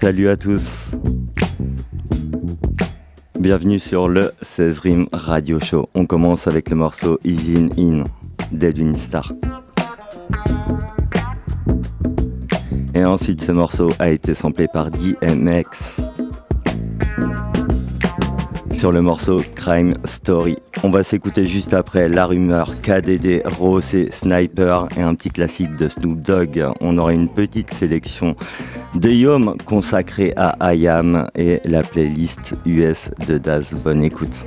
Salut à tous. Bienvenue sur le 16 Rim Radio Show. On commence avec le morceau Easy In d'Edwin Star. Et ensuite, ce morceau a été samplé par DMX sur le morceau Crime Story. On va s'écouter juste après La Rumeur, KDD, Rose et Sniper et un petit classique de Snoop Dogg. On aura une petite sélection de Yom consacrée à IAM et la playlist US de Daz. Bonne écoute.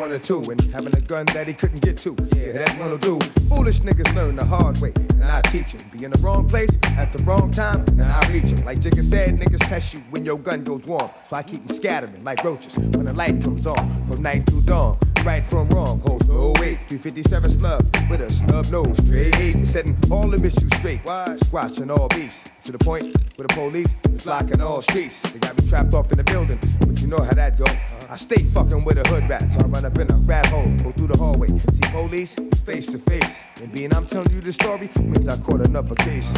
One or two and having a gun that he couldn't get to. Yeah, that's what'll do. Foolish niggas learn the hard way, and I teach. Be in the wrong place at the wrong time, and I reach them. Like Jigga said, niggas test you when your gun goes warm. So I keep them scattering like roaches when the light comes on from night to dawn. Right from wrong, holds no weight. 357 slugs with a snub nose, straight eight. Setting all the issues straight. Why? Squashing all beefs. To the point where the police is blocking all streets. They got me trapped off in the building, but you know how that go. I stay fucking with a hood rat, so I run up in a rat hole, go through the hallway, see police face to face. And being I'm telling you the story means I caught another case.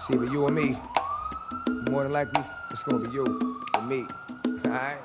See, but you and me, more than likely, it's gonna be you and me. Alright?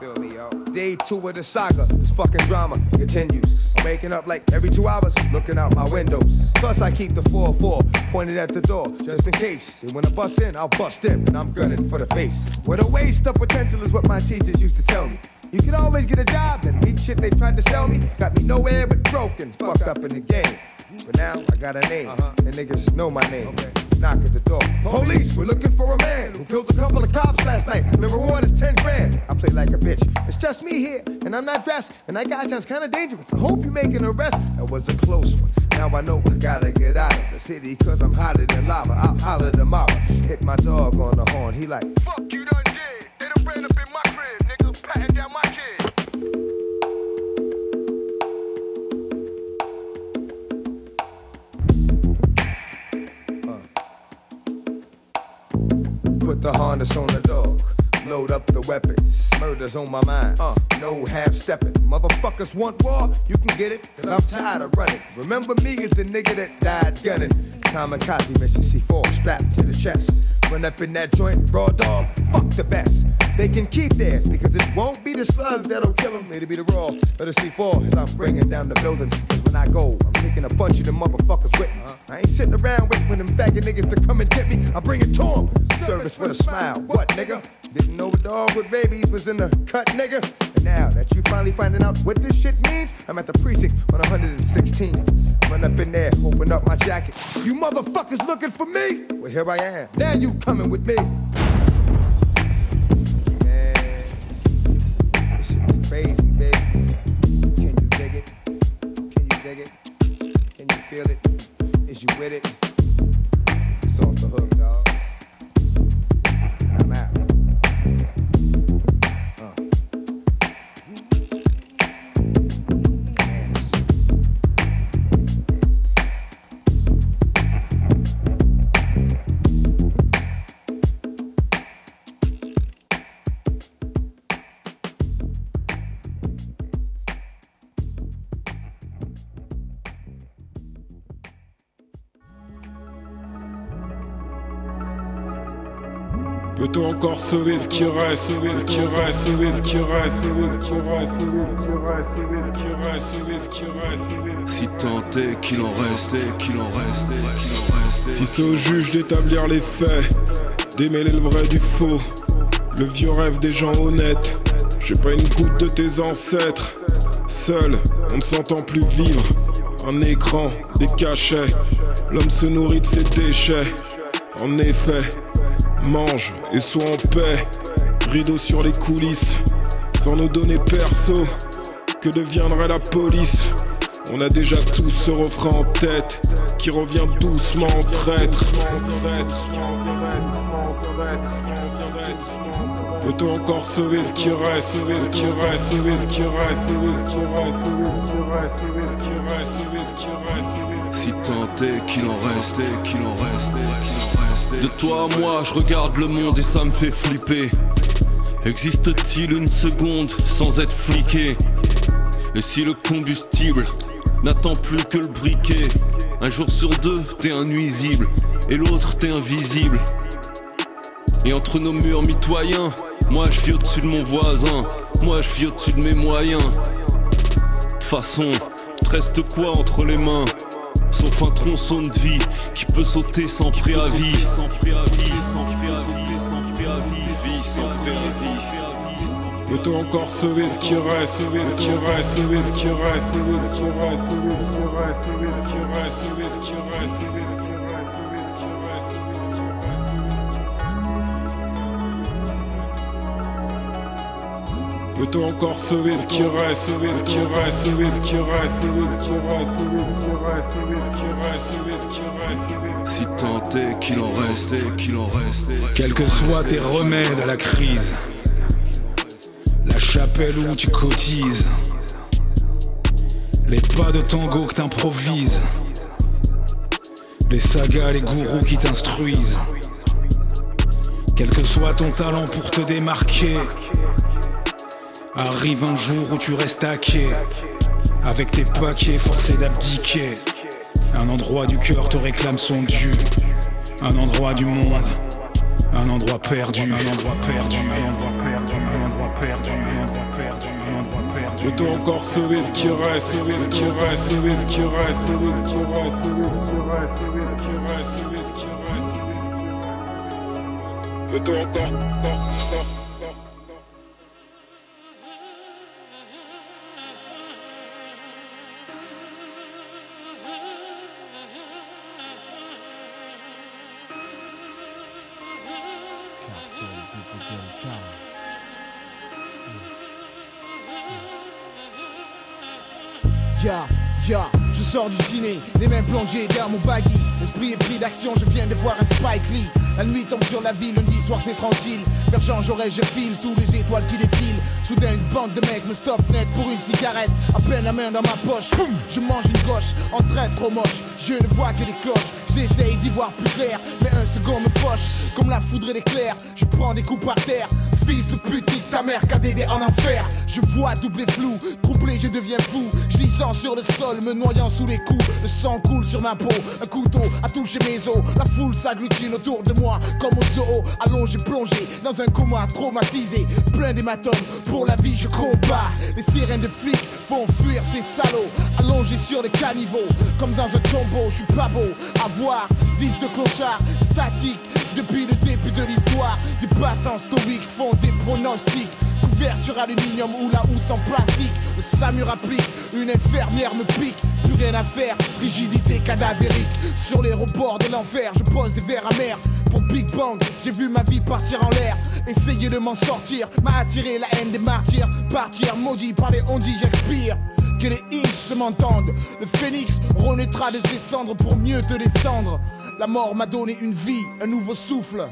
Feel me, yo. Day two of the saga, this fucking drama continues. I'm waking up like every two hours, looking out my windows. Plus, I keep the 4-4 pointed at the door, just in case. And when I bust in, I'll bust in, and I'm gunning for the face. What a waste of potential is what my teachers used to tell me. You can always get a job, that weak shit they tried to sell me. Got me nowhere but broken, fucked up in the game. But now I got a name, uh-huh. and niggas know my name. Okay. Knock at the door. Police, we're looking for a man who killed a couple of cops last night. And the reward is 10 grand. I play like a bitch. It's just me here, and I'm not dressed. And that guy sounds kinda dangerous. I hope you make an arrest. That was a close one. Now I know I gotta get out of the city, cause I'm hotter than lava. I'll holler tomorrow. Hit my dog on the horn. He like, Fuck you done did. They done ran up in my crib, nigga. Patting down my kid. Put the harness on the dog. Load up the weapons. Murder's on my mind. Uh, no half stepping. Motherfuckers want war? You can get it, cause I'm tired of running. Remember me as the nigga that died gunning. Kamikaze mission C4 strapped to the chest. Run up in that joint, raw dog, fuck the best. They can keep theirs because it won't be the slugs that'll kill them. It'll be the raw of the C4 as I'm bringing down the building. Cause when I go, I'm taking a bunch of them motherfuckers with me. I ain't sitting around waiting for them faggot niggas to come and get me. I bring it to them. Service with a smile. What, nigga? Didn't know a dog with rabies was in the cut, nigga. And now that you finally finding out what this shit means, I'm at the precinct on 116th. Run up in there, open up my jacket. You motherfuckers looking for me? Well, here I am. Now you coming with me. Peut-on encore sauver ce qui reste, sauver ce qui reste, sauver ce qui reste, sauver ce qui reste, sauver ce qui reste, sauver ce qui reste, sauver ce qui reste, sauver ce qui Si tant est qu'il en restait, qu'il en restait, qu'il en restait. Si c'est au juge d'établir les faits, démêler le vrai du faux, le vieux rêve des gens honnêtes. J'ai pas une goutte de tes ancêtres. Seul, on ne s'entend plus vivre. Un écran, des cachets. L'homme se nourrit de ses déchets. En effet, mange et sois en paix. Rideau sur les coulisses, sans nous donner perso. Que deviendrait la police? On a déjà tous ce refrain en tête qui revient doucement en traître. Peut-on encore sauver ce qui reste, sauver ce qui reste, sauver ce qui reste, sauver ce qui reste, sauver ce qui reste, sauver ce qui reste, sauver ce qui reste, Si tant est qu'il en restait, qu'il en restait, qu'il en restait. De toi à moi, je regarde le monde et ça me fait flipper. Existe-t-il une seconde sans être fliqué? Et si le combustible n'attend plus que le briquet? Un jour sur deux, t'es un nuisible et l'autre t'es invisible. Et entre nos murs mitoyens, moi je vis au-dessus de mon voisin, moi je vis au-dessus de mes moyens. De façon, te reste quoi entre les mains? Sauf un tronçon de vie qui peut sauter sans préavis. Sans préavis, sans préavis, sans préavis, vie sans préavis. Peut-on encore sauver ce qui reste, sauver ce qui reste, sauver ce qui reste, sauver ce qui reste, sauver ce qui reste, sauver ce qui reste, sauver ce qui reste. Peut-on encore sauver ce qui reste, sauver ce qui reste, sauver ce qui reste, sauver ce qui reste, sauver ce qui reste, sauver ce qui reste, sauver ce qui reste si tant est qu'il en restait, qu'il en restait. Quels que soient tes remèdes à la crise, la chapelle où tu cotises, les pas de tango que t'improvises, les sagas, les gourous qui t'instruisent, quel que soit ton talent pour te démarquer, arrive un jour où tu restes à quai, avec tes paquets forcés d'abdiquer. Un endroit du cœur te réclame son dû, un endroit du monde, un endroit perdu, un endroit perdu, un endroit perdu, perdu. Peut-on encore sauver ce qui reste, sauver ce qui reste, sauver ce qui reste, sauver ce qui reste, sauver ce qui reste, sauver ce qui reste, sauver ce qui reste. Encore. Sors du ciné, les mains plongées dans mon baggy. L'esprit est pris d'action, je viens de voir un Spike Lee. La nuit tombe sur la ville, lundi soir c'est tranquille. Vers Jean Jaurès, je file sous les étoiles qui défilent. Soudain, une bande de mecs me stoppe net pour une cigarette. À peine la main dans ma poche, je mange une gauche en train trop moche. Je ne vois que des cloches, j'essaye d'y voir plus clair. Mais un second me fauche, comme la foudre et l'éclair. Je prends des coups par terre, fils de pute, ta mère, KDD en enfer. Je vois double flou, troublé, je deviens fou. Gisant sur le sol, me noyant sous les coups. Le sang coule sur ma peau, un couteau a touché mes os. La foule s'agglutine autour de moi, comme au zoo. Allongé, plongé dans un coma traumatisé. Plein d'hématomes, pour la vie je combats. Les sirènes de flics font fuir ces salauds. Allongé sur les caniveaux, comme dans un tombeau. Je suis pas beau à voir, 10 de clochard, statique. Depuis le début de l'histoire, des passants stoïques font des pronostics. Couverture aluminium ou la housse en plastique. Le SAMUR applique, une infirmière me pique. Plus rien à faire, rigidité cadavérique. Sur les rebords de l'enfer, je pose des verres amers. Pour Big Bang, j'ai vu ma vie partir en l'air. Essayer de m'en sortir m'a attiré la haine des martyrs. Partir maudit par les ondits, j'expire. Que les Inks se m'entendent. Le phénix renaîtra de ses cendres pour mieux te descendre. La mort m'a donné une vie, un nouveau souffle.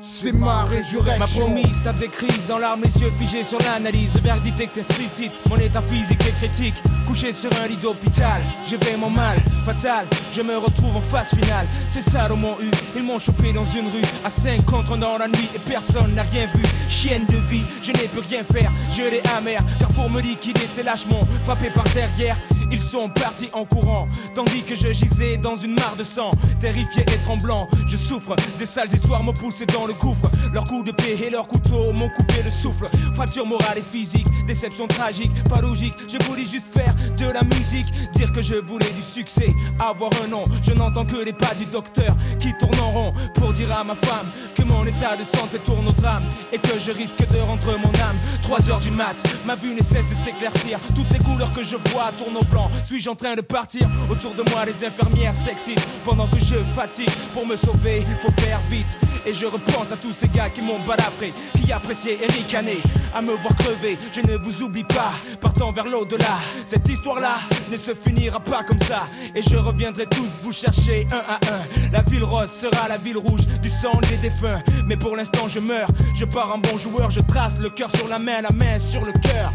C'est ma M'a résurrection. promise, tape des crises en larmes, les yeux figés sur l'analyse. Le verdict est explicite, mon état physique est critique. Couché sur un lit d'hôpital, j'ai vraiment mal, fatal. Je me retrouve en phase finale. C'est ça mon U, ils m'ont chopé dans une rue. À 5 contre dans la nuit et personne n'a rien vu. Chienne de vie, je n'ai pu rien faire, je l'ai amer. Car pour me liquider, c'est lâchement, frappé par derrière. Ils sont partis en courant, tandis que je gisais dans une mare de sang. Terrifié et tremblant, je souffre. Des sales histoires m'ont poussé dans le gouffre. Leurs coups de paix et leurs couteaux m'ont coupé le souffle. Fracture morale et physique, déception tragique, pas logique. Je voulais juste faire de la musique, dire que je voulais du succès, avoir un nom. Je n'entends que les pas du docteur qui tournent en rond pour dire à ma femme que mon état de santé tourne au drame et que je risque de rentrer mon âme. 3 heures du mat, ma vue ne cesse de s'éclaircir. Toutes les couleurs que je vois tournent au blanc. Suis-je en train de partir Autour de moi, les infirmières s'excitent pendant que je fatigue. Pour me sauver, il faut faire vite. Et je repense à tous ces gars qui m'ont balafré, qui appréciaient et ricané. À me voir crever, je ne vous oublie pas. Partant vers l'au-delà, cette histoire-là ne se finira pas comme ça. Et je reviendrai tous vous chercher un à un. La ville rose sera la ville rouge du sang des défunts. Mais pour l'instant, je meurs. Je pars en bon joueur, je trace le cœur sur la main, la main sur le cœur.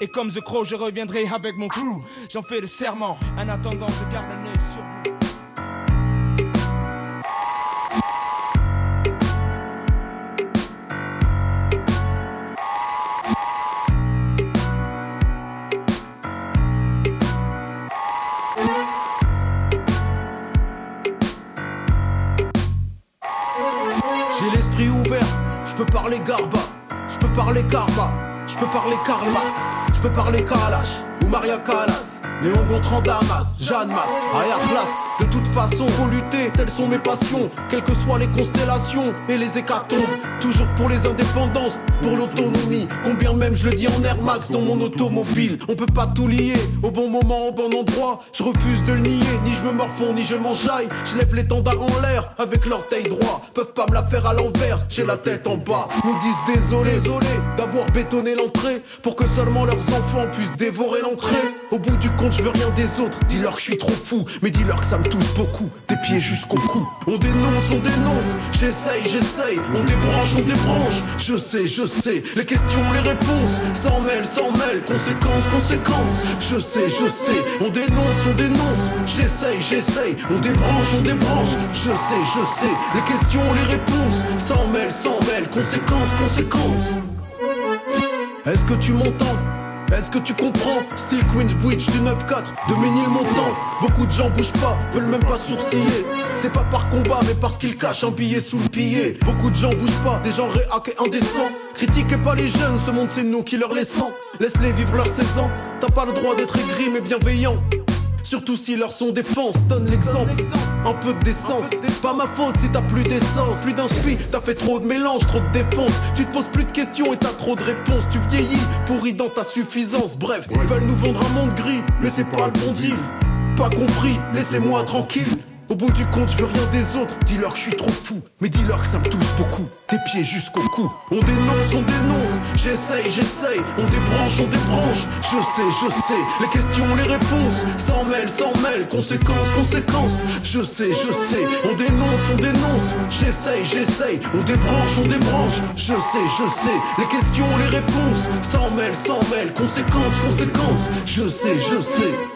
Et comme The Crow, je reviendrai avec mon crew. J'en fais le serment. En attendant, je garde un œil sur vous. Garba, je peux parler Karma, je peux parler Karl Marx, peux parler Kalash ou Maria Callas, Léon Gontran Damas, Jeanne Masse, Aya Khlas. De toute façon, faut lutter, telles sont mes passions, quelles que soient les constellations et les hécatombes. Toujours pour les indépendances, pour l'autonomie. Combien même je le dis en Air Max dans mon automobile. On peut pas tout lier, au bon moment, au bon endroit. Je refuse de le nier, ni je me morfonds, ni je m'enjaille. Je lève l'étendard en l'air avec l'orteil droit. Peuvent pas me la faire à l'envers, j'ai la tête en bas. Nous disent désolé, désolé d'avoir bétonné l'entrée pour que seulement leurs enfants puissent dévorer l'entrée. Au bout du compte, je veux rien des autres. Dis-leur que je suis trop fou, mais dis-leur que ça me touche beaucoup. Des pieds jusqu'au cou. On dénonce, on dénonce. J'essaye, j'essaye. On débranche, on débranche. Je sais, je sais. Les questions, les réponses. S'en mêle, s'en mêle. Conséquences, conséquences. Je sais, je sais. On dénonce, on dénonce. J'essaye, j'essaye. On débranche, on débranche. Je sais, je sais. Les questions, les réponses. S'en mêle, s'en mêle. Conséquences, conséquences. Est-ce que tu m'entends? Est-ce que tu comprends Style Queensbridge du 9-4 de Ménilmontant Beaucoup de gens bougent pas, veulent même pas sourciller. C'est pas par combat mais parce qu'ils cachent un billet sous le pillet Beaucoup de gens bougent pas, des gens réac et indécents. Critiquez pas les jeunes, ce monde c'est nous qui leur laissons. Laisse-les vivre leurs 16 ans. T'as pas le droit d'être aigri mais bienveillant Surtout si leur son défense donne l'exemple. Un peu de décence. Pas ma faute si t'as plus d'essence. Plus d'inspi, t'as fait trop de mélange, trop de défense. Tu te poses plus de questions et t'as trop de réponses. Tu vieillis, pourri dans ta suffisance. Bref, ils veulent nous vendre un monde gris, mais c'est pas le bon deal. Pas compris, laissez-moi tranquille. Au bout du compte, je veux rien des autres. Dis-leur que je suis trop fou, mais dis-leur que ça me touche beaucoup. Des pieds jusqu'au cou. On dénonce, on dénonce. J'essaye, j'essaye. On débranche, on débranche. Je sais, je sais. Les questions, les réponses. S'en mêle, s'en mêle. Conséquences, conséquences. Je sais, je sais. On dénonce, on dénonce. J'essaye, j'essaye. On débranche, on débranche. Je sais, je sais. Les questions, les réponses. S'en mêle, s'en mêle. Conséquences, conséquences. Je sais, je sais.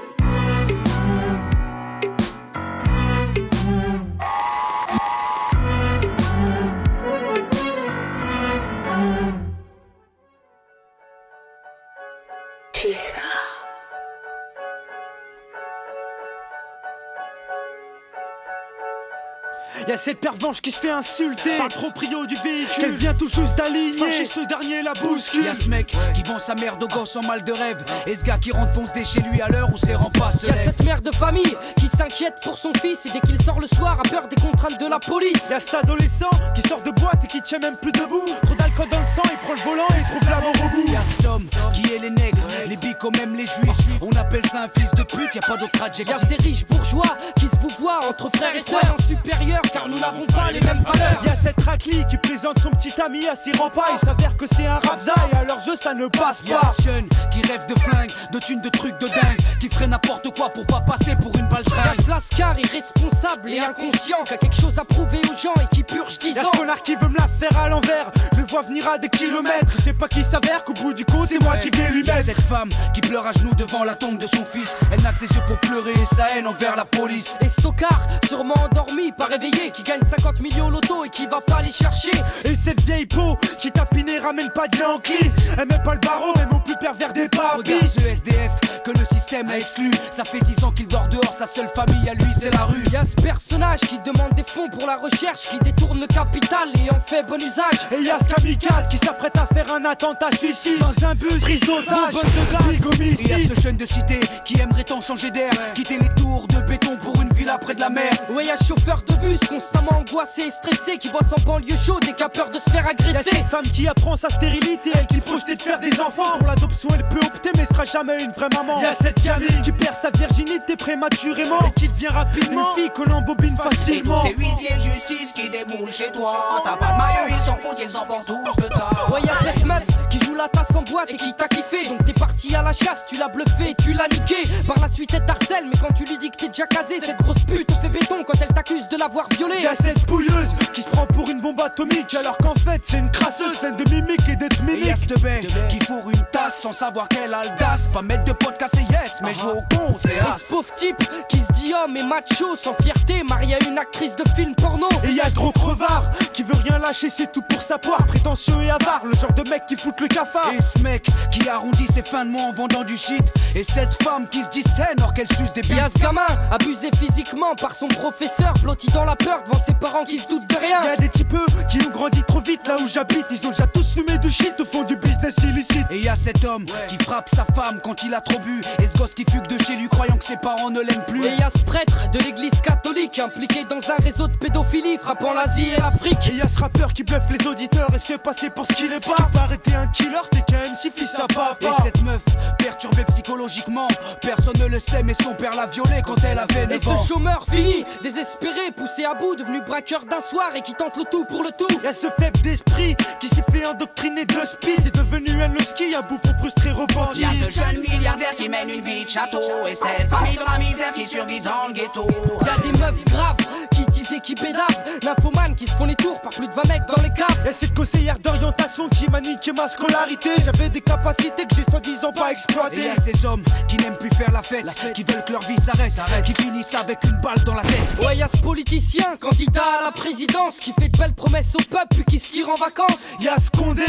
Y'a cette pervenche qui se fait insulter par le proprio du véhicule. Elle vient tout juste d'aligner. Chez ce dernier la bouscule. Y'a ce mec qui vend sa mère de gosse en mal de rêve. Et ce gars qui rentre foncer chez lui à l'heure où ses remparts se Y'a lèvent. cette mère de famille qui s'inquiète pour son fils et dès qu'il sort le soir a peur des contraintes de la police. Y'a cet adolescent qui sort de boîte et qui tient même plus debout. Trop d'alcool dans le sang, il prend le volant et trouve la mort au bout. Y'a cet homme qui est les nègres, les bicos, même les juifs. On appelle ça un fils de pute, y'a pas d'autre adjectif. Y'a ces riches bourgeois qui se vous voient entre frères et sœurs en supérieur car nous n'avons pas les mêmes valeurs. Y'a cette raclie qui présente son petit ami à ses remparts. Il s'avère que c'est un rapza et à leurs yeux ça ne passe Y'a pas. ce jeune qui rêve de flingue, de thunes, de trucs de dingue, qui ferait n'importe quoi pour pas passer pour une balle Y'a ce lascar irresponsable et inconscient qui a quelque chose à prouver aux gens et qui purge 10 Y'a ans. ce connard qui veut me la faire à l'envers. Je le vois venir à des kilomètres. C'est pas qu'il s'avère qu'au bout du compte, c'est moi qui vais lui Y'a mettre. cette femme qui pleure à genoux devant la tombe de son fils. Elle n'a que ses yeux pour pleurer et sa haine envers la police. Et Stockard, sûrement endormi, pas réveillé, qui gagne 50 millions au loto et qui va pas les chercher. Et cette vieille peau qui tapine et ramène pas de Yankee. Elle met pas le barreau, même au plus pervers des papis. Regarde ce SDF que le système a exclu. Ça fait 6 ans qu'il dort dehors, sa seule famille à lui c'est la rue. Y'a ce personnage qui demande des fonds pour la recherche, qui détourne le capital et en fait bon usage. Et y'a ce kamikaze qui s'apprête à faire un attentat suicide dans un bus, prise d'otage, de big Et y'a ce jeune de cité qui aimerait tant changer d'air, quitter les tours de béton pour une villa près de la mer. Ouais, y'a chauffeur de bus constamment angoissé et stressé qui bosse en banlieue chaude et qui a peur de se faire Y'a agresser. cette femme qui apprend sa stérilité, elle qui projetait de faire des enfants. Pour l'adoption, elle peut opter, mais sera jamais une vraie maman. Y'a cette gamine qui perd sa virginité prématurément et qui devient rapidement une fille que l'on bobine facilement. Ces huissiers de justice qui déboulent chez toi. T'as pas de maillot, ils s'en foutent, ils en pensent tout ce que t'as. Ouais, y'a cette meuf qui joue la tasse en boîte et qui t'a kiffé. Donc t'es parti à la chasse, tu l'as bluffé, tu l'as niqué. Par la suite, elle t'harcèle, mais quand tu lui dis que t'es déjà casé, cette grosse pute te fait béton quand elle t'accuse de l'avoir violé. Y'a cette pouilleuse qui se prend pour une bombe atomique alors qu'en fait c'est une crasseuse, scène de mimique et d'être Et y'a mimique. ce bec qui fourre une tasse sans savoir qu'elle a l'audace. Pas mettre de pote cassé yes, mais jouer au con c'est Et as. ce pauvre type qui se dit homme et macho sans fierté, marié à une actrice de film porno. Et y'a ce gros crevard qui veut rien lâcher, c'est tout pour sa poire. Prétentieux et avare, le genre de mec qui fout le cafard. Et ce mec qui arrondit ses fins en vendant du shit. Et cette femme qui se dit saine alors qu'elle suce des à ce gamin, abusé physiquement par son professeur, blotti dans la peur devant ses parents qui se doutent de rien. Y'a des types qui ont grandi trop vite là où j'habite, ils ont déjà tous fumé du shit au fond du business illicite. Et y a cet homme qui frappe sa femme quand il a trop bu. Et ce gosse qui fugue de chez lui croyant que ses parents ne l'aiment plus. Et y a ce prêtre de l'église catholique impliqué dans un réseau de pédophilie frappant l'Asie et l'Afrique. Et y a ce rappeur qui bluffe les auditeurs et se fait passer pour ce qu'il est pas. Arrêter un killer, t'es qu'un MC fils à papa. Et cette meuf, perturbée psychologiquement, personne ne le sait, mais son père l'a violée quand elle avait Et 9 ans. ce chômeur fini, désespéré, poussé à bout, devenu braqueur d'un soir et qui tente le tout pour le tout. Y'a ce faible d'esprit qui s'est fait endoctriner de spi, c'est devenu un ski, un bouffon frustré repenti. Y'a ce jeune milliardaire qui mène une vie de château. Et cette famille dans la misère qui survit dans le ghetto. Y'a des meufs graves qui et qui bédavent, nymphomanes qui se font les tours par plus de 20 mecs dans les caves. Y'a cette conseillère d'orientation qui m'a niqué ma scolarité. J'avais des capacités que j'ai soi-disant pas Et exploitées. y a ces hommes qui n'aiment plus faire la fête, qui veulent que leur vie s'arrête, qui finissent avec une balle dans la tête. Ouais, y'a ce politicien, candidat à la présidence, qui fait de belles promesses au peuple puis qui se tire en vacances. Y'a ce Condé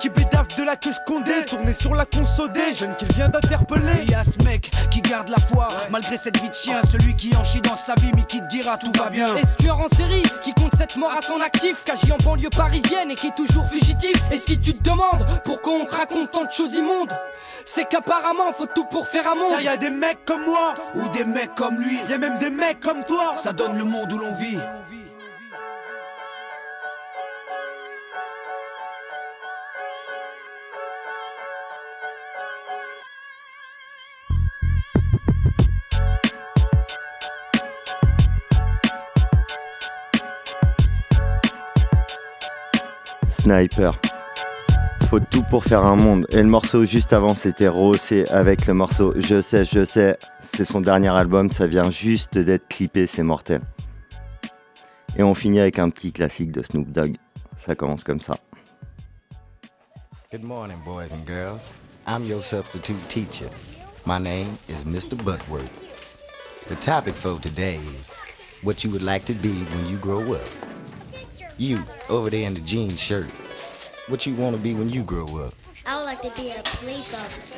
qui bédave de la queue Condé, tourné sur la consodée, jeune qu'il vient Et d'interpeller. y a ce mec qui garde la foi, malgré cette vie de chien, celui qui en chie dans sa vie, mais qui te dira tout va bien. Et tueur en série qui compte cette mort à son actif, qu'agit en banlieue parisienne et qui est toujours fugitif. Et si tu te demandes pourquoi on te raconte tant de choses immondes, c'est qu'apparemment faut tout pour faire un monde. y a des mecs comme moi, Ou des mecs comme lui, y a même des mecs comme toi. ça donne le monde où l'on vit. Sniper. Faut tout pour faire un monde. Et le morceau juste avant, c'était Rossé avec le morceau Je sais, je sais. C'est son dernier album, ça vient juste d'être clippé, c'est mortel. Et on finit avec un petit classique de Snoop Dogg. Ça commence comme ça. Good morning, boys and girls. I'm your substitute teacher. My name is Mr. Butworth. The topic for today is what you would like to be when you grow up. You, over there in the jean shirt, what you want to be when you grow up? I would like to be a police officer.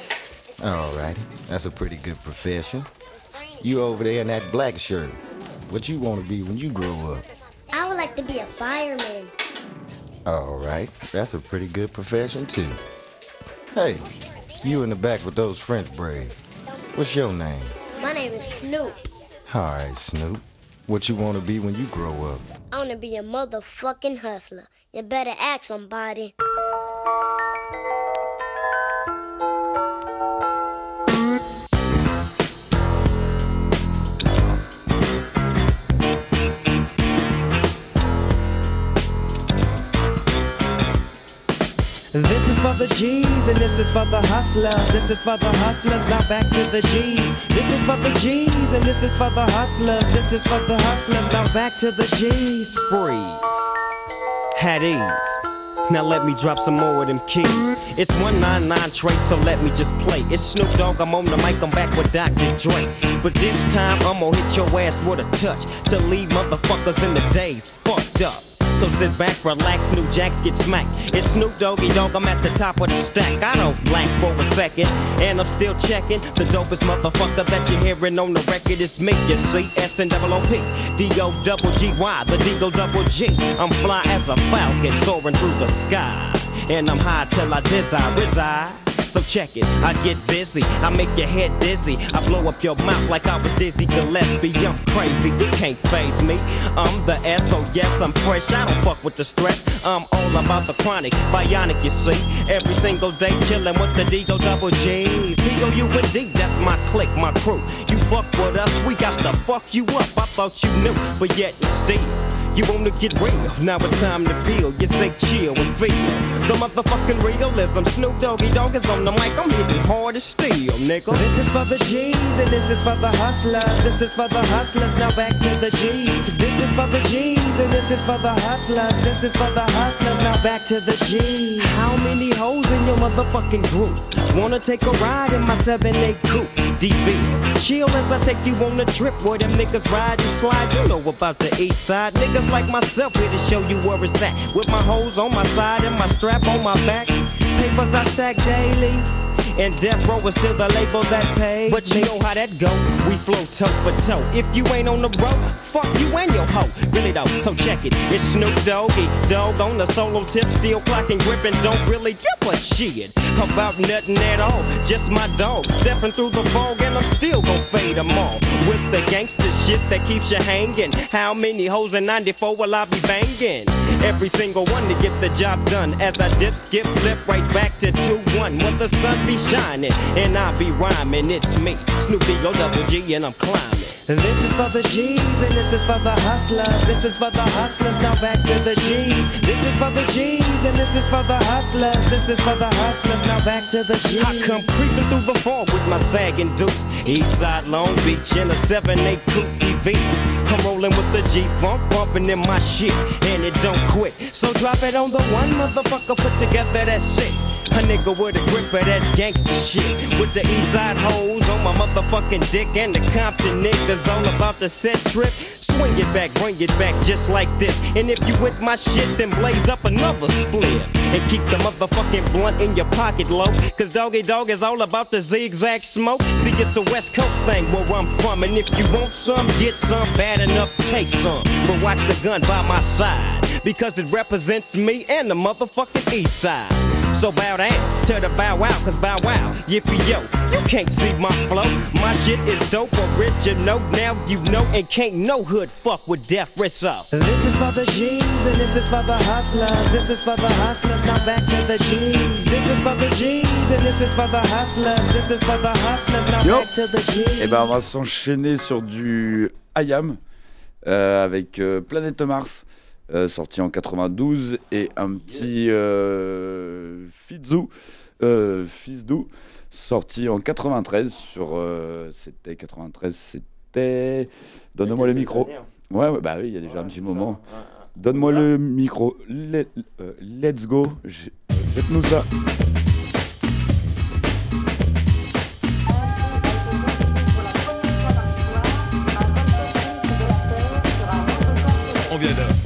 Alrighty, that's a pretty good profession. You over there in that black shirt, what you want to be when you grow up? I would like to be a fireman. Alright, that's a pretty good profession too. Hey, you in the back with those French braids. What's your name? My name is Snoop. Alright, Snoop. What you want to be when you grow up? I want to be a motherfucking hustler. You better ask somebody. This is for the G's and this is for the hustlers. This is for the hustlers. Now back to the G's. This is for the G's and this is for the hustlers. This is for the hustlers. Now back to the G's. Freeze. Had ease. Now let me drop some more of them keys. It's 199 trace, so let me just play. It's Snoop Dogg, I'm on the mic, I'm back with Dr. Dre. But this time I'm gonna hit your ass with a touch to leave motherfuckers in the days fucked up. So sit back, relax, new jacks get smacked. It's Snoop Doggy Dogg, I'm at the top of the stack. I don't blank for a second, and I'm still checking. The dopest motherfucker that you're hearing on the record is me. You see, S and double O P, D O double G Y, the D O double G. I'm fly as a falcon soaring through the sky, and I'm high till I desire reside. So check it, I get busy, I make your head dizzy. I blow up your mouth like I was Dizzy Gillespie. I'm crazy, you can't phase me. I'm the S, so yes, I'm fresh. I don't fuck with the stress. I'm all about the chronic, bionic, you see. Every single day chillin' with the D-O double G's. P-O-U-N-D, that's my clique, my crew. You fuck with us, we got to fuck you up. I thought you knew, but yet and still. You wanna get real, now it's time to peel. You say chill and feel the motherfucking realism. Snoop Doggy Dogg is on the mic, I'm hitting hard as steel, nigga. This is for the G's and this is for the hustlers. This is for the hustlers, now back to the G's. This is for the G's and this is for the hustlers. This is for the hustlers, now back to the G's. How many hoes in your motherfucking group wanna take a ride in my 7-8 coupe? DV, chill as I take you on a trip where them niggas ride and slide. You know about the east side. Niggas like myself here to show you where it's at. With my hoes on my side and my strap on my back. Papers I stack daily. And Death Row is still the label that pays. But you know how that go. We flow toe for toe. If you ain't on the road, fuck you and your hoe. Really though, so check it. It's Snoop Doggy, dog on the solo tip, still clocking, gripping. Don't really give a shit about nothing at all. Just my dog stepping through the fog, and I'm still gon' fade them all with the gangster shit that keeps you hanging. How many hoes in 94 will I be banging? Every single one to get the job done. As I dip, skip, flip right back to 2-1. When the sun be shining and I be rhyming, it's me, Snoopy O double G, and I'm climbing. This is for the G's and this is for the hustlers. This is for the hustlers. Now back to the G's. This is for the G's and this is for the hustlers. This is for the hustlers. Now back to the G's. I come creeping through the fog with my sagging deuce. Eastside Long Beach in a 7-8 coupe EV. I'm rolling with the G-Funk, bumping in my shit, and it don't quit. So drop it on the one motherfucker put together that it. A nigga with a grip of that gangster shit. With the east side hoes on my motherfucking dick and the Compton niggas all about the set trip. Swing it back, bring it back just like this. And if you with my shit, then blaze up another split. And keep the motherfucking blunt in your pocket low. Cause Doggy Dog is all about the zigzag smoke. See, it's a West Coast thing where I'm from. And if you want some, get some. Bad enough, take some. But watch the gun by my side. Because it represents me and the motherfucking east side. So bow down to the bow wow, cause bow wow, yippee yo, you can't see my flow. My shit is dope, original, now you know, and can't no hood fuck with death wrist up. This is for the G's and this is for the hustlers. This is for the hustlers, now back to the G's. This is for the G's and this is for the hustlers. This is for the hustlers, now Yo. back to the G's. Et ben on va s'enchaîner sur du IAM euh, avec euh, Planète Mars. Euh, sorti en 92, et un petit euh, Fizou, euh, Fizdou, sorti en 93 sur. euh, c'était 93, c'était. Donne-moi le micro. Ouais, ouais, bah oui, il y a déjà un petit moment. Donne-moi le micro. Let- euh, let's go. J- Jette-nous ça. On vient de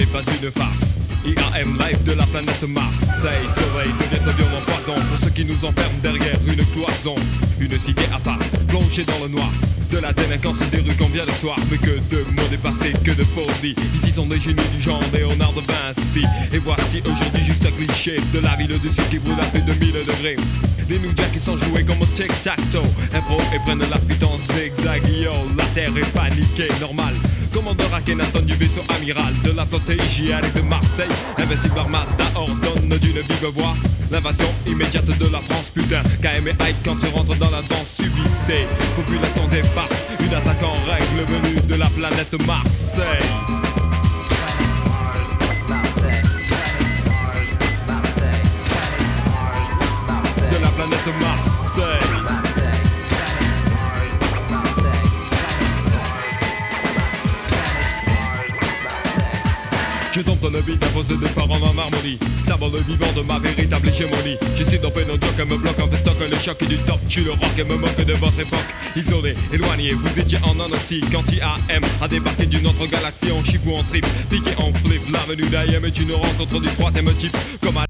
n'est pas une farce. IAM live de la planète Marseille. Soleil devient un violent poison. Pour ceux qui nous enferment derrière une cloison. Une cité à part, plongée dans le noir. De la délinquance des rues qu'on vient le soir. Mais que de mots dépassés, que de folie Ici sont des génies du genre Léonard de Vinci. Et voici aujourd'hui juste un cliché De la ville du sud qui brûle à plus de 1000 degrés. Les New qui sont joués comme au tic-tac-toe. Impro et prennent la fuite en zigzag. La terre est paniquée, normal Commandeur Akhenaton du vaisseau amiral de la hygiénique de Marseille. Invincible Armada ordonne d'une vive voix L'invasion immédiate de la France, putain KM et Hype quand tu rentres dans la danse subissée. Population éparse, une attaque en règle venue de la planète Marseille. De la planète Marseille Je dans le vide imposé de parents en harmonie. Savant le vivant de ma véritable hégémonie Je suis dans nos joke, me bloque en festoc Les chocs du top, tu le rock et me moque de votre époque. Isolé, éloigné, vous étiez en anostie Quand IAM a débarqué d'une autre galaxie En chip ou en trip, piqué en flip. L'avenue d'IAM est une rencontre du troisième type. Comme à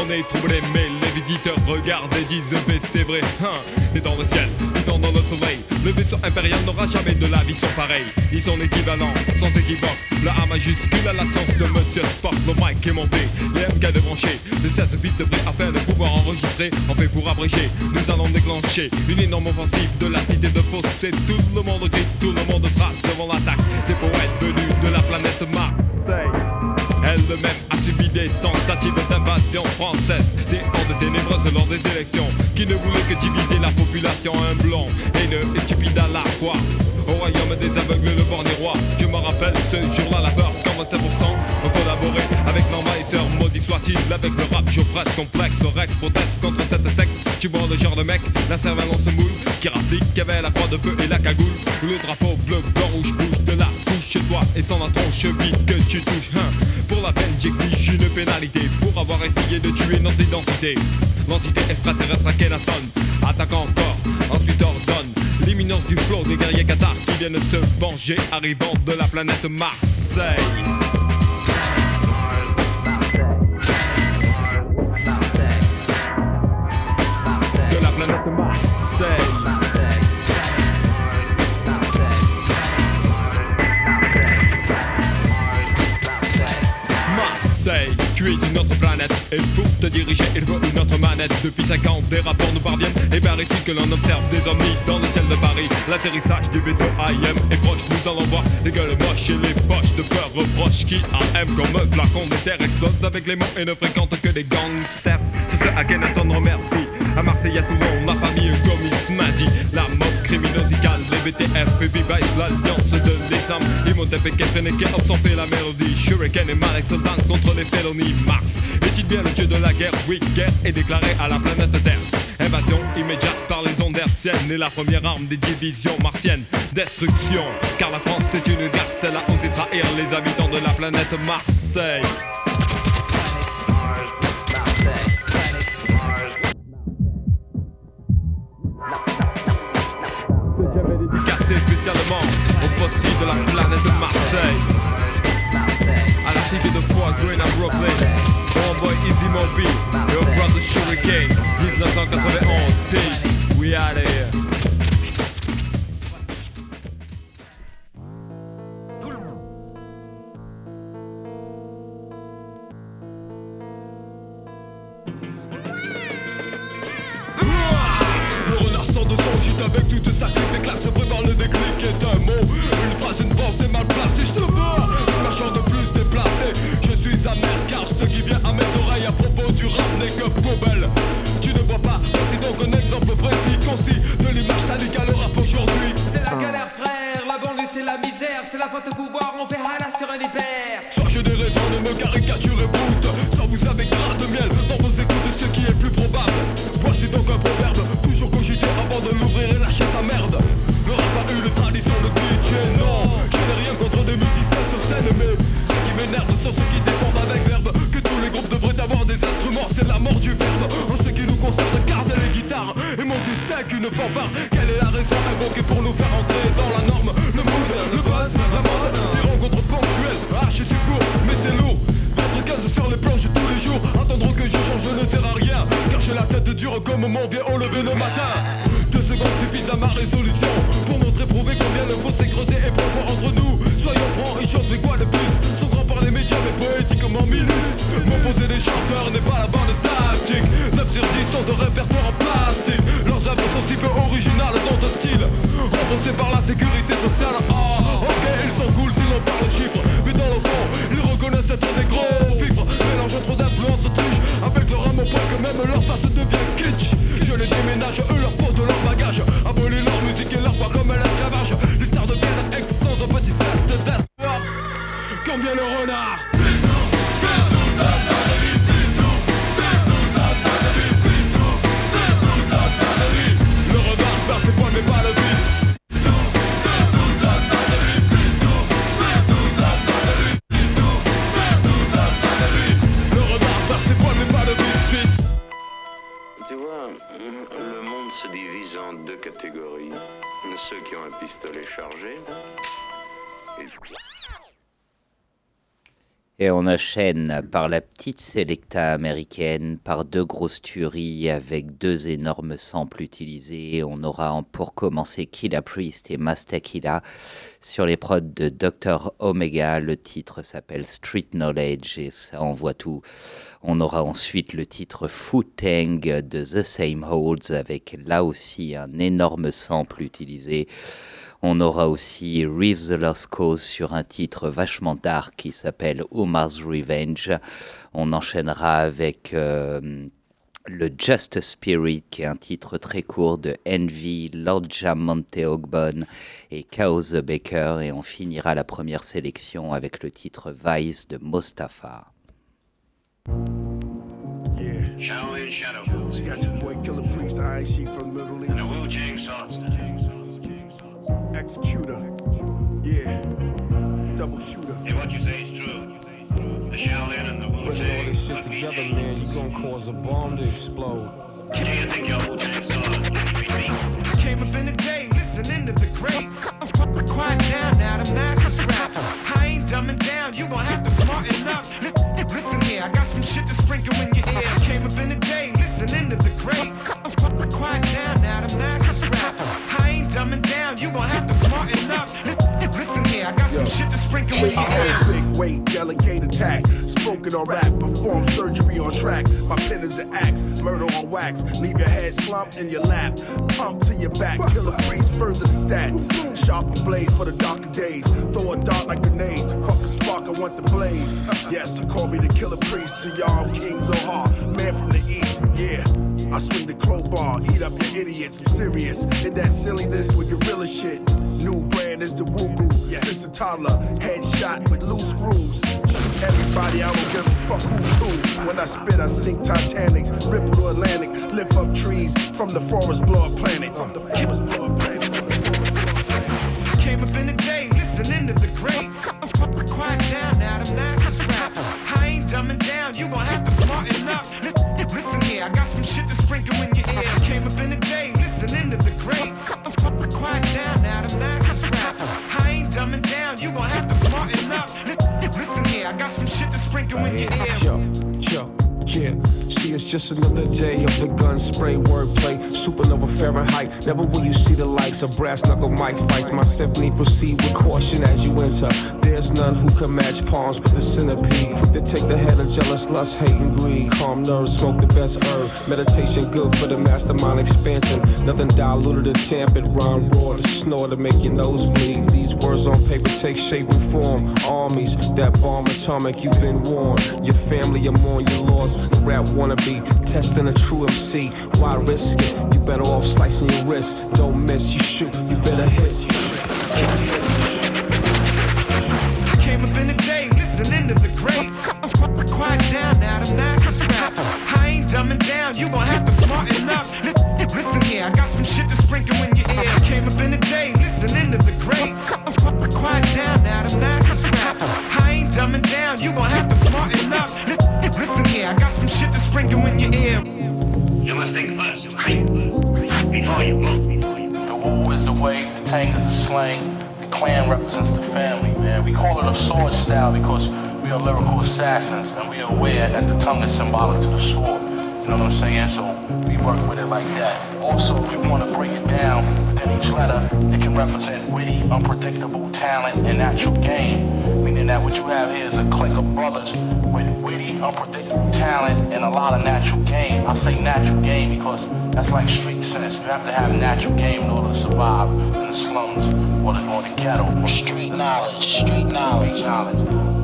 on est troublé, les visiteurs regardent et disent mais c'est vrai, hein. Dans le ciel, t'es dans le soleil Le vaisseau impérial n'aura jamais de la vision pareille. Ils sont équivalents, sans équivoque Le A majuscule à la science de Monsieur Spock Le mic est monté, les MK débranchés Les 16 pistes prêts afin de pouvoir enregistrer En fait pour abréger, nous allons déclencher Une énorme offensive de la cité de Fossé Tout le monde crie, tout le monde trace devant l'attaque Des poètes venus de la planète Marseille elle-même a subi des tentatives d'invasion française. Des hordes ténébreuses lors des élections Qui ne voulaient que diviser la population Un blanc, haineux et stupide à la fois. Au royaume des aveugles, le borné roi. Je me rappelle ce jour-là, la peur quand 25% ont collaboré avec l'envahisseur Maudit soit-il avec le rap, je presse complexe. Rex proteste contre cette secte. Tu vois le genre de mec, la cervelle se moule Qui rapplique qu'avait la croix de feu et la cagoule. Le drapeau bleu, blanc, rouge bouge de la chez toi Et sans la tronche vite que tu touches hein. Pour la peine. J'exige une pénalité Pour avoir essayé de tuer notre identité. L'entité extraterrestre à Kenaton Attaque encore, ensuite ordonne L'imminence du flot des guerriers cathares Qui viennent se venger Arrivant de la planète Marseille. De la planète Marseille Et pour te diriger, il faut une autre manette. Depuis 5 ans, des rapports nous parviennent. Et paraît-il que l'on observe des ovnis dans le ciel de Paris. L'atterrissage du vaisseau AM est proche Nous allons voir les gueules moches et les poches de peur reproches Qui AM comme un flacon d'éther explose avec les mots Et ne fréquente que des gangsters. C'est ce à Kenaton remercie à Marseille, à Toulon, la famille Gomis m'a dit. La mode criminosicale, les BTF Vivice L'alliance de l'Islam Imhotep et Kefreneke ont fait la mélodie. Shuriken et Malek Soldan contre les félonies Mars. Est-il bien le dieu de la guerre Oui, guerre est déclarée à la planète Terre. Invasion immédiate par les ondes hertziennes Et la première arme des divisions martiennes. Destruction, car la France c'est une guerre Celle a osé trahir les habitants de la planète Marseille. Spécialement au de la planète Marseille. À la cité de Fort Greene à Brooklyn. Homeboy Easy Mobile Your brother Shuriken 1991 Peace, we out of here on enchaîne par la petite sélecta américaine, par deux grosses tueries avec deux énormes samples utilisés. On aura pour commencer Killa Priest et Master Killa sur les prods de Dr. Omega. Le titre s'appelle Street Knowledge et ça envoie tout. On aura ensuite le titre Foot Tang de The Same Holds avec là aussi un énorme sample utilisé. On aura aussi Reeves the Lost Cause sur un titre vachement dark qui s'appelle Omar's Revenge. On enchaînera avec euh, le Just Spirit qui est un titre très court de Envy, Lord Jam Monteogbon et Chaos the Baker. Et on finira la première sélection avec le titre Vice de Mostafa. Yeah. Shaolin Shadow. Got your boy Killer Priest, I ain't she from the Middle And the East. Wu Jing Sauce. Executor. Yeah. Double shooter. Hey, what you say is true. The Shaolin and the Wu Putting all this shit together, man, you gonna cause a bomb to explode. Do you think your Wu Tang Sauce? Came up in the day, listening to the greats. Quiet down now, the master's rap. I ain't dumbing down, you gon' have to smarten up. Listen, listen here, I got some shit to sprinkle in your got some shit to sprinkle in your I ear. hold big weight, delicate attack. Spoken on rap, perform surgery on track. My pen is the axe, murder on wax. Leave your head slumped in your lap. Pump to your back, killer priest, further the stats. Sharper blade for the darker days. Throw a dart like grenades. Fuck a spark, I want the blaze. Yes, to call me the killer priest. See y'all, I'm King Zohar, man from the east. Yeah. I swing the crowbar, eat up your idiots. I'm serious in that silliness with your gorilla shit. New brand is the Wugu. Sister toddler, headshot with loose screws. Shoot everybody, I don't give a fuck who's who. When I spit, I sink Titanics, ripple the Atlantic, lift up trees from the forest, blow up planets. The forest, blow up planets. Came up in the just another day of the gun spray wordplay. Supernova Fahrenheit. Never will you see the likes of brass knuckle mic fights. My symphony proceed with caution as you enter. There's none who can match palms but the centipede. Quick to take the head of jealous lust, hate, and greed. Calm nerves, smoke the best herb. Meditation good for the mastermind expansion. Nothing diluted or tampered. Rhyme raw to snore to make your nose bleed. These words on paper take shape and form. Armies that bomb atomic, you've been warned. Your family, you mourn your loss. Rap wannabe, testing a true MC. Why risk it? You better off slicing your wrist. Don't miss, you shoot, you better hit. Assassins and we are aware that the tongue is symbolic to the sword. You know what I'm saying? So we work with it like that. Also, we want to break it down within each letter. It can represent witty, unpredictable talent and natural game. Meaning that what you have here is a clique of brothers with witty, unpredictable talent and a lot of natural game. I say natural game because that's like street sense. You have to have natural game in order to survive in the slums or the, or the ghetto. Street knowledge, street knowledge. Street knowledge.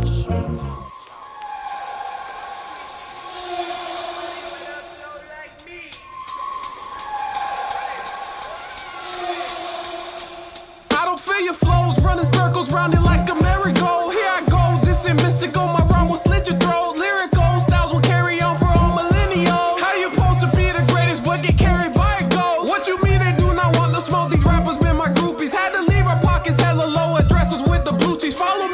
Gucci's follow me.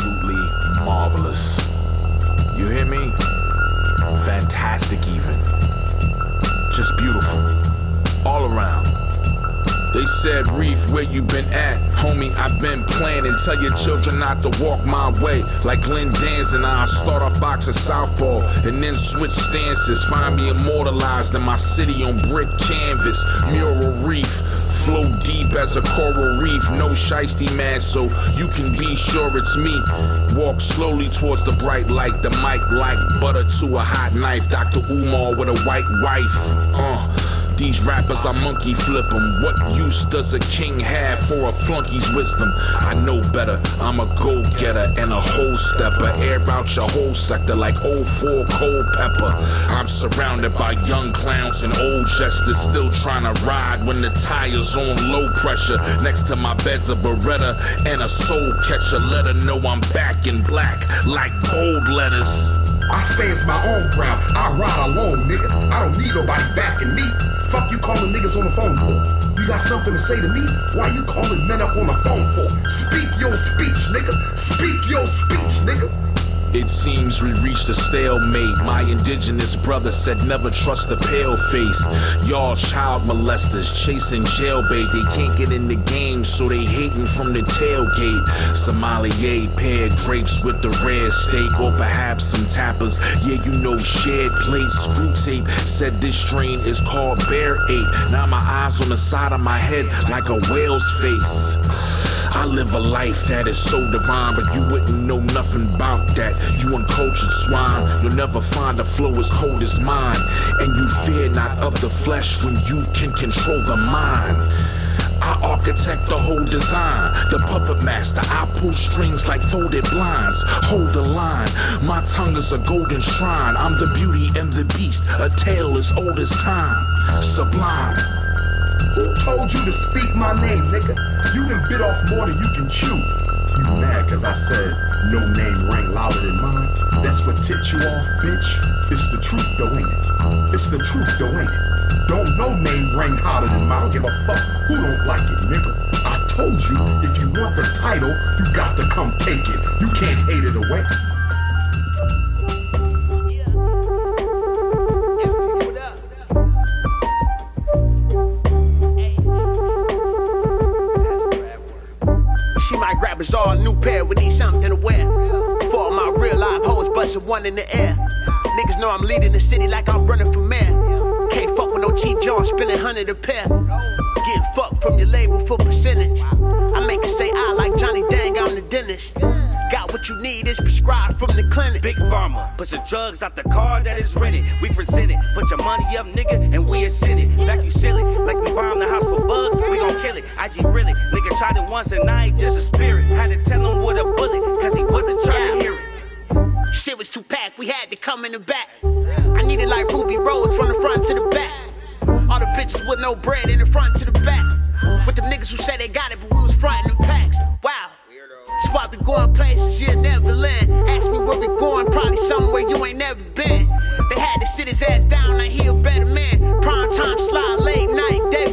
Absolutely marvelous. You hear me? Fantastic, even. Just beautiful. All around. They said, Reef, where you been at? Homie, I've been planning. Tell your children not to walk my way. Like Glenn Danzig, I start off boxing southpaw and then switch stances. Find me immortalized in my city on brick canvas. Mural reef. Flow deep as a coral reef, no shiesty man, so you can be sure it's me. Walk slowly towards the bright light, the mic like butter to a hot knife. Dr. Umar with a white wife. Uh. These rappers, I monkey flip them. What use does a king have for a flunky's wisdom? I know better. I'm a go getter and a whole stepper. Air out your whole sector like 04 cold pepper. I'm surrounded by young clowns and old jesters still trying to ride when the tire's on low pressure. Next to my bed's a Beretta and a soul catcher. Let her know I'm back in black like bold letters. I stands my own ground. I ride alone, nigga. I don't need nobody backing me. Fuck you calling niggas on the phone for? You got something to say to me? Why you calling men up on the phone for? Speak your speech, nigga. Speak your speech, nigga. It seems we reached a stalemate. My indigenous brother said never trust a pale face. Y'all child molesters chasing jailbait. They can't get in the game, so they hating from the tailgate. Sommelier paired grapes with the red steak, or perhaps some tappers. Yeah, you know, shared plates, screw tape. Said this strain is called bear ape. Now my eyes on the side of my head like a whale's face. I live a life that is so divine, but you wouldn't know nothing about that. You uncultured swine, you'll never find a flow as cold as mine. And you fear not of the flesh when you can control the mind. I architect the whole design. The puppet master, I pull strings like folded blinds. Hold the line, my tongue is a golden shrine. I'm the beauty and the beast, a tale as old as time. Sublime. Who told you to speak my name, nigga? You done bit off more than you can chew. You mad cause I said no name rang louder than mine? That's what tipped you off, bitch. It's the truth though, ain't it? It's the truth though, ain't it? Don't no name ring hotter than mine. I don't give a fuck who don't like it, nigga. I told you, if you want the title, you got to come take it. You can't hate it away. A new pair, we need something to wear. For all my real live hoes bustin' one in the air. Niggas know I'm leading the city like I'm running for mayor. Can't fuck with no cheap John, spending hundred a pair. Get fucked from your label for percentage. I make it say I like Johnny Dang, I'm the dentist. Got what you need, it's prescribed from the clinic. Big Pharma, push the drugs out the car that is rented. We present it, put your money up, nigga, and we ascend it. Back you silly, like we bombed the house for bugs, we gon' kill it. IG really, nigga tried it once and I ain't just a spirit. Had to tell him with a bullet, cause he wasn't trying to hear it. Shit was too packed, we had to come in the back. I needed like Ruby Rose from the front to the back. All the bitches with no bread in the front to the back. With them niggas who said they got it, but we was frontin' them packs. Wow. That's why we going places you'll never land. Ask me where we going, probably somewhere you ain't never been. They had to sit his ass down, now he a better man. Prime time slide, late night, David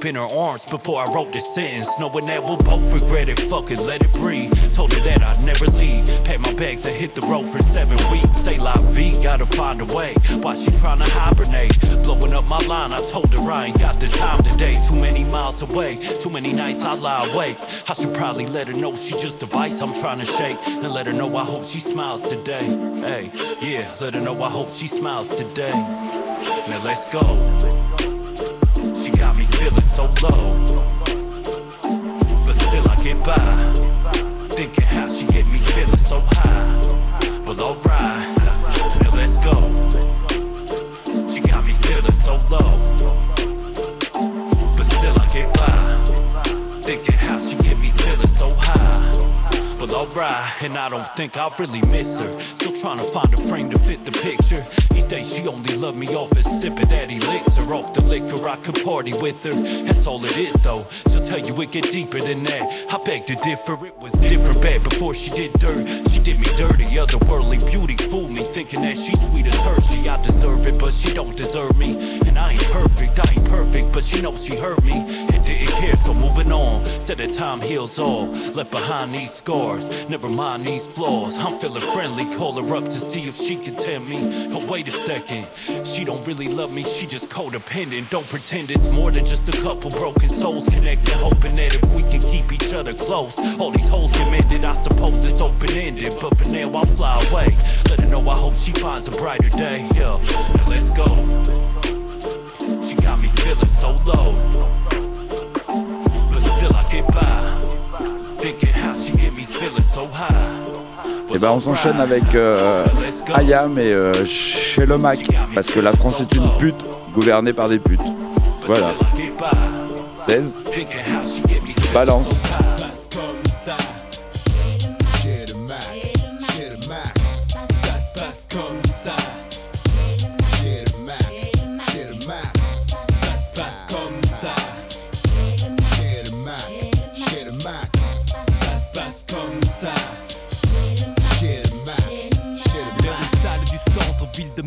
up in her arms before I wrote this sentence. Knowing that we'll both regret it, fuck it, let it breathe. Told her that I'd never leave. Packed my bags and hit the road for seven weeks. Say la vie, gotta find a way. Why she tryna hibernate? Blowing up my line, I told her I ain't got the time today. Too many miles away, too many nights I lie awake. I should probably let her know she just a vice I'm trying to shake. And let her know I hope she smiles today. Hey, yeah, let her know I hope she smiles today. Now let's go. Me feeling so low. But still I get by. Thinking how she get me feeling so high. Well, alright. Now let's go. She got me feeling so low. But still I get by. Thinking how she get me feeling so high. Well, alright, and I don't think I'll really miss her. Still trying to find a frame to fit the picture. These days she only love me off a sip of that elixir. Off the liquor, I could party with her. That's all it is, though. She'll tell you it get deeper than that. I beg to differ, it was different bad before she did dirt. She did me dirty, otherworldly beauty fooled me, thinking that she's sweet as Hershey. I deserve it, but she don't deserve me. And I ain't perfect, I ain't perfect, but she knows she hurt me So moving on, said that time heals all. Left behind these scars, never mind these flaws. I'm feeling friendly, call her up to see if she can tell me. Oh wait a second, she don't really love me, she just codependent. Don't pretend it's more than just a couple broken souls connected, hoping that if we can keep each other close, all these holes get mended. I suppose it's open ended, but for now I'll fly away. Let her know I hope she finds a brighter day. Yeah, now let's go. She got me feeling so low, Et ben on s'enchaîne avec euh, Ayam et euh, parce que la France est une pute gouvernée par des putes. Voilà. 16 Balance.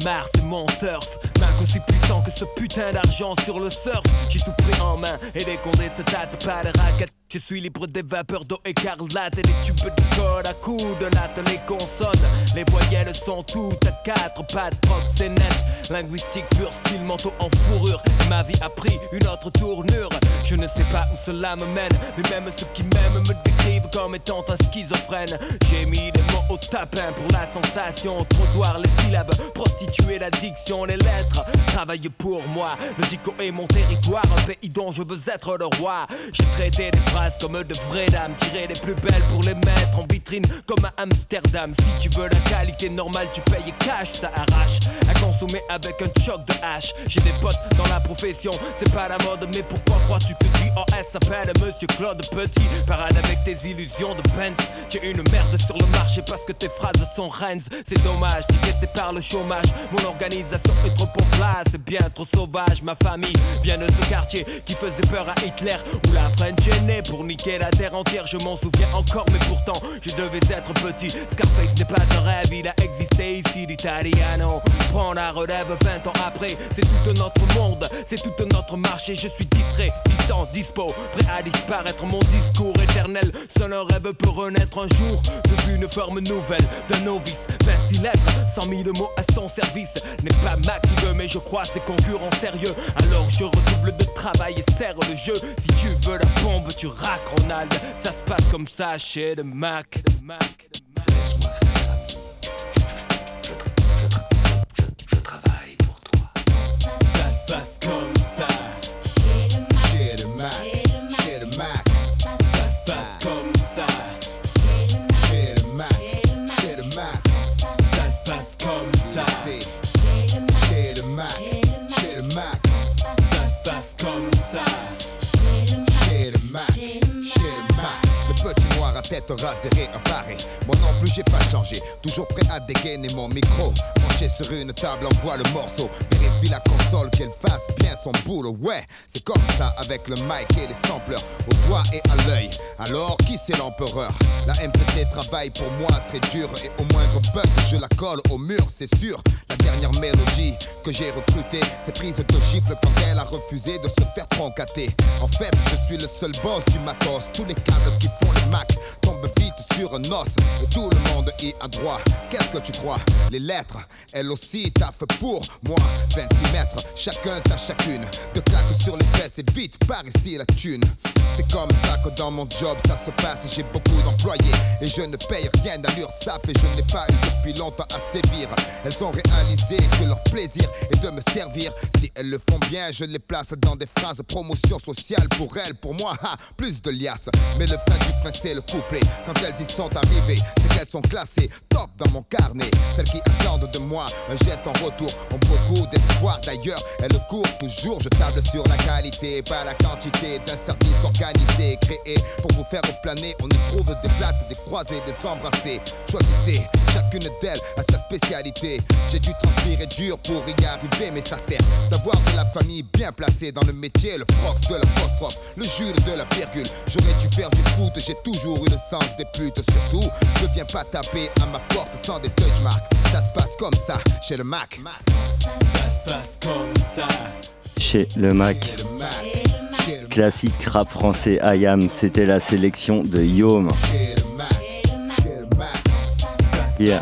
Mars et mon turf. Ma gosse est plus sens que ce putain d'argent sur le surf. J'ai tout pris en main et les condés se tâtent pas de raquettes. Je suis libre des vapeurs d'eau écarlate et des tubes de code à coups de latte. Les consonnes, les voyelles sont toutes à quatre pattes. net linguistique pur, style manteau en fourrure. ma vie a pris une autre tournure. Je ne sais pas où cela me mène, mais même ceux qui m'aiment me décrivent comme étant un schizophrène. J'ai mis des mots au tapin pour la sensation. Trottoir, les syllabes, prostituer l'addiction, les lettres. Travaille pour moi, le dico est mon territoire, un pays dont je veux être le roi. J'ai traité des phrases comme de vraies dames, tirer les plus belles pour les mettre en vitrine comme à Amsterdam. Si tu veux la qualité normale, tu payes cash, ça arrache à consommer avec un choc de hache. J'ai des potes dans la profession, c'est pas la mode, mais pourquoi crois-tu que JOS s'appelle Monsieur Claude Petit? Parade avec tes illusions de Benz. Tu es une merde sur le marché parce que tes phrases sont Rennes. C'est dommage, t'es par le chômage. Mon organisation est trop en place, c'est bien trop sauvage. Ma famille vient de ce quartier qui faisait peur à Hitler où la French est née pour niquer la terre entière, je m'en souviens encore, mais pourtant je devais être petit. Scarface n'est pas un rêve, il a existé ici, l'Italiano. Prends la relève 20 ans après, c'est tout notre monde, c'est tout notre marché. Je suis distrait, distant, dispo, prêt à disparaître. Mon discours éternel, seul un rêve peut renaître un jour. Suis une forme nouvelle d'un novice, 26 lettres, 100 000 mots à son service. N'est pas Mac qui veut, mais je croise des concurrents sérieux. Alors je redouble de travail et serre le jeu. Si tu veux la bombe, tu Ronald, ça se passe comme ça chez le Mac. Mac. Laisse-moi faire, Je, je, je, je, travaille pour toi. Ça se passe comme entourage serait à pareil Moi non plus, j'ai pas changé. Toujours prêt à dégainer mon micro. Penché sur une table, envoie le morceau. Vérifie la console qu'elle fasse bien son boulot. Ouais, c'est comme ça avec le mic et les sampleurs. Au doigt et à l'œil. Alors, qui c'est l'empereur? La MPC travaille pour moi très dur. Et au moindre bug, je la colle au mur, c'est sûr. La dernière mélodie que j'ai recrutée, c'est prise de gifle quand elle a refusé de se faire troncater. En fait, je suis le seul boss du matos. Tous les câbles qui font les Mac tombe vite sur un os et tout le monde y a droit. Qu'est-ce que tu crois? Les lettres, elles aussi taffent pour moi. 26 mètres, chacun sa chacune. De claques sur les fesses et vite par ici la thune. C'est comme ça que dans mon job ça se passe. J'ai beaucoup d'employés et je ne paye rien à l'URSAF et je n'ai pas eu depuis longtemps à sévir. Elles ont réalisé que leur plaisir est de me servir. Si elles le font bien, je les place dans des phrases promotion sociale pour elles, pour moi, plus de liasses. Mais le fin du fin, c'est le couplet. Quand elles y sont arrivées, c'est qu'elles sont classées top dans mon carnet. Celles qui attendent de moi un geste en retour ont beaucoup d'espoir. D'ailleurs, elles courent toujours. Je table sur la qualité, pas la quantité d'un service organisé, créé pour vous faire planer. On y trouve des plates, des croisés, des embrassés. Choisissez, chacune d'elles a sa spécialité. J'ai dû transpirer dur pour y arriver, mais ça sert d'avoir de la famille bien placée dans le métier, le prox de l'apostrophe, le Jules de la virgule. J'aurais dû faire du foot, j'ai toujours eu le sens des putes. Surtout, ne viens pas taper à ma porte sans des touch marks. Ça se passe comme ça chez le Mac. Ça se passe comme ça chez le Mac. Classique rap français IAM, c'était la sélection de Yom. Yeah.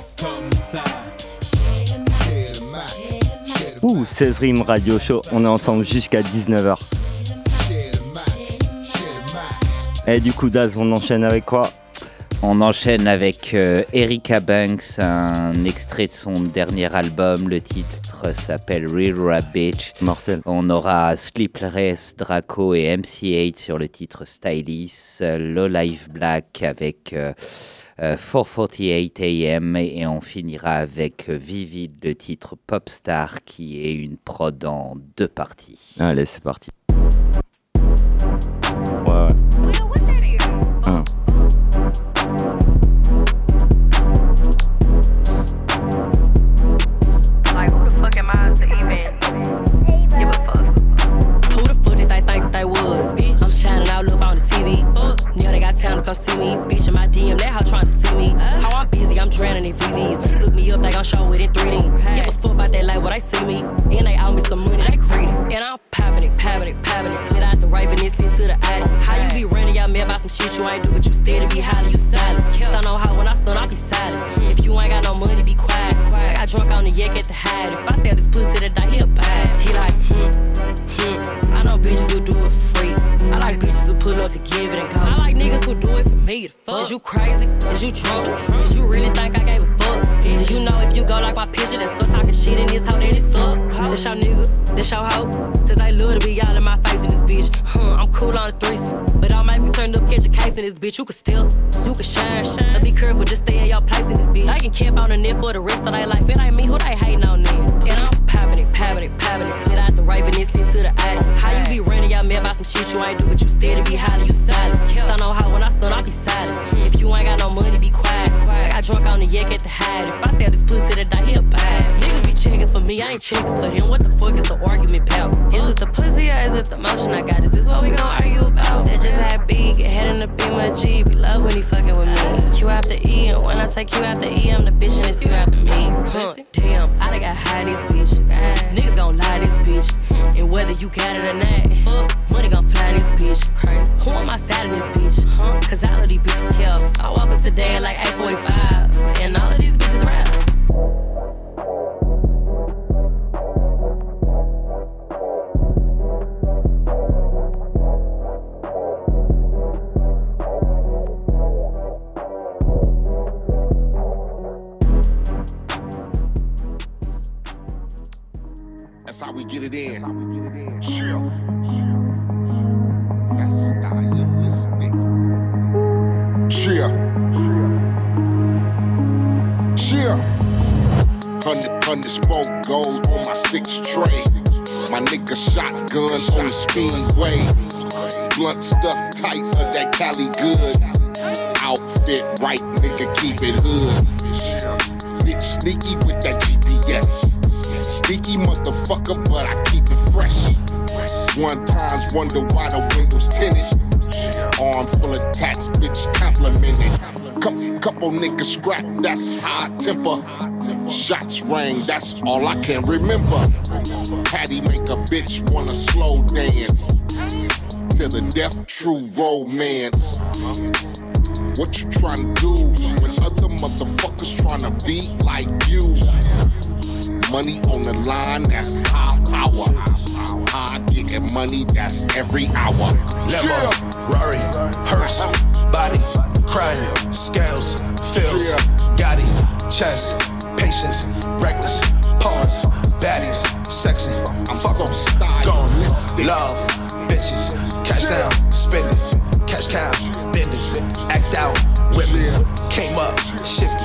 Ouh, 16 rimes radio show, on est ensemble jusqu'à 19h. Et du coup, Daz, on enchaîne avec quoi on enchaîne avec euh, Erika Banks, un extrait de son dernier album. Le titre s'appelle Real Rap Bitch. Mortel. On aura Sleepless, Draco et MC8 sur le titre Stylist. Low Life Black avec 448 euh, AM. Et on finira avec Vivid, le titre Popstar, qui est une prod en deux parties. Allez, c'est parti. Ouais, ouais. come see me. Bitch in my DM, that how trying to see me. How I'm busy, I'm drowning in VVs. Look me up like I'm showing it in 3D. Give a fuck about that like what I see me. And they owe me some money, they greedy. And I'm popping it, popping it, popping it. Slid out the right and then to the attic. How you be shit you ain't do, but you still to be hollering, you silent. Cause I know how when I stun, I be silent. If you ain't got no money, be quiet. I got drunk on the yak at the hide. If I sell this pussy to die, he'll buy. He like, hmm, hmm. I know bitches who do it for free. I like bitches who pull up to give it and go. I like niggas who do it for me to fuck. Is you crazy? Is you drunk? Is you really think I gave a fuck? Is you know if you go like my picture, then start talking shit in this hoe, then it suck. This your nigga, this your hoe. Cause I love to be all in my face in this bitch. Huh, I'm cool on the threesome. But I might be turned up, catch a case in this bitch. You can still, you can shine. But be careful, just stay in your place in this bitch. I can camp on the net for the rest of their life. It ain't me who they hating on then. And I'm popping it, popping it, popping it. Slid out the raven and slid to the attic. How you be running your mouth about some shit you ain't do, but you steady be highly, you silent. Stun on how when I stun, I be silent yeah, get to hide. If I sell this pussy today, me, I ain't checking for him. What the fuck is the argument about? Is it the pussy or is it the motion I got? Is this what we gon' argue about? That just had big, head in the beam of G. Be love when he fucking with me. Q after E, and when I say Q after E, I'm the bitch and it's you after me. Huh. Damn, I done got high in this bitch. Niggas gon' lie in this bitch. Hmm. And whether you got it or not, money gon' fly in this bitch. Crazy. Who am I side in this bitch? Cause all of these bitches kill. I walk up today at like 845, and all of these That's how we get it in. Chill. That's stylistic. Chill. Chill. Hundred, hundred smoke goes on my six tray. My nigga shotgun on the speedway. Blunt stuff tight of that Cali good. Outfit right, nigga, keep it hood. Bitch sneaky with that GPS. Sneaky motherfucker, but I keep it fresh. One times wonder why the windows tinted. Arm full of tats, bitch complimented. Couple, niggas scrap, that's high temper. Shots rang, that's all I can remember. Patty make a bitch wanna slow dance. To the death, true romance. What you tryna do when other motherfuckers tryna be like? Money on the line, that's high power. High getting money, that's every hour. Lemon, Rari, hearse, body, crime, scales, fills, Gotti, chest, patience, reckless, pawns, baddies, sexy, I'm fucking gone, love, bitches, cash down, spend it, cash cow, bend it, act out, whippers, came up, shifty,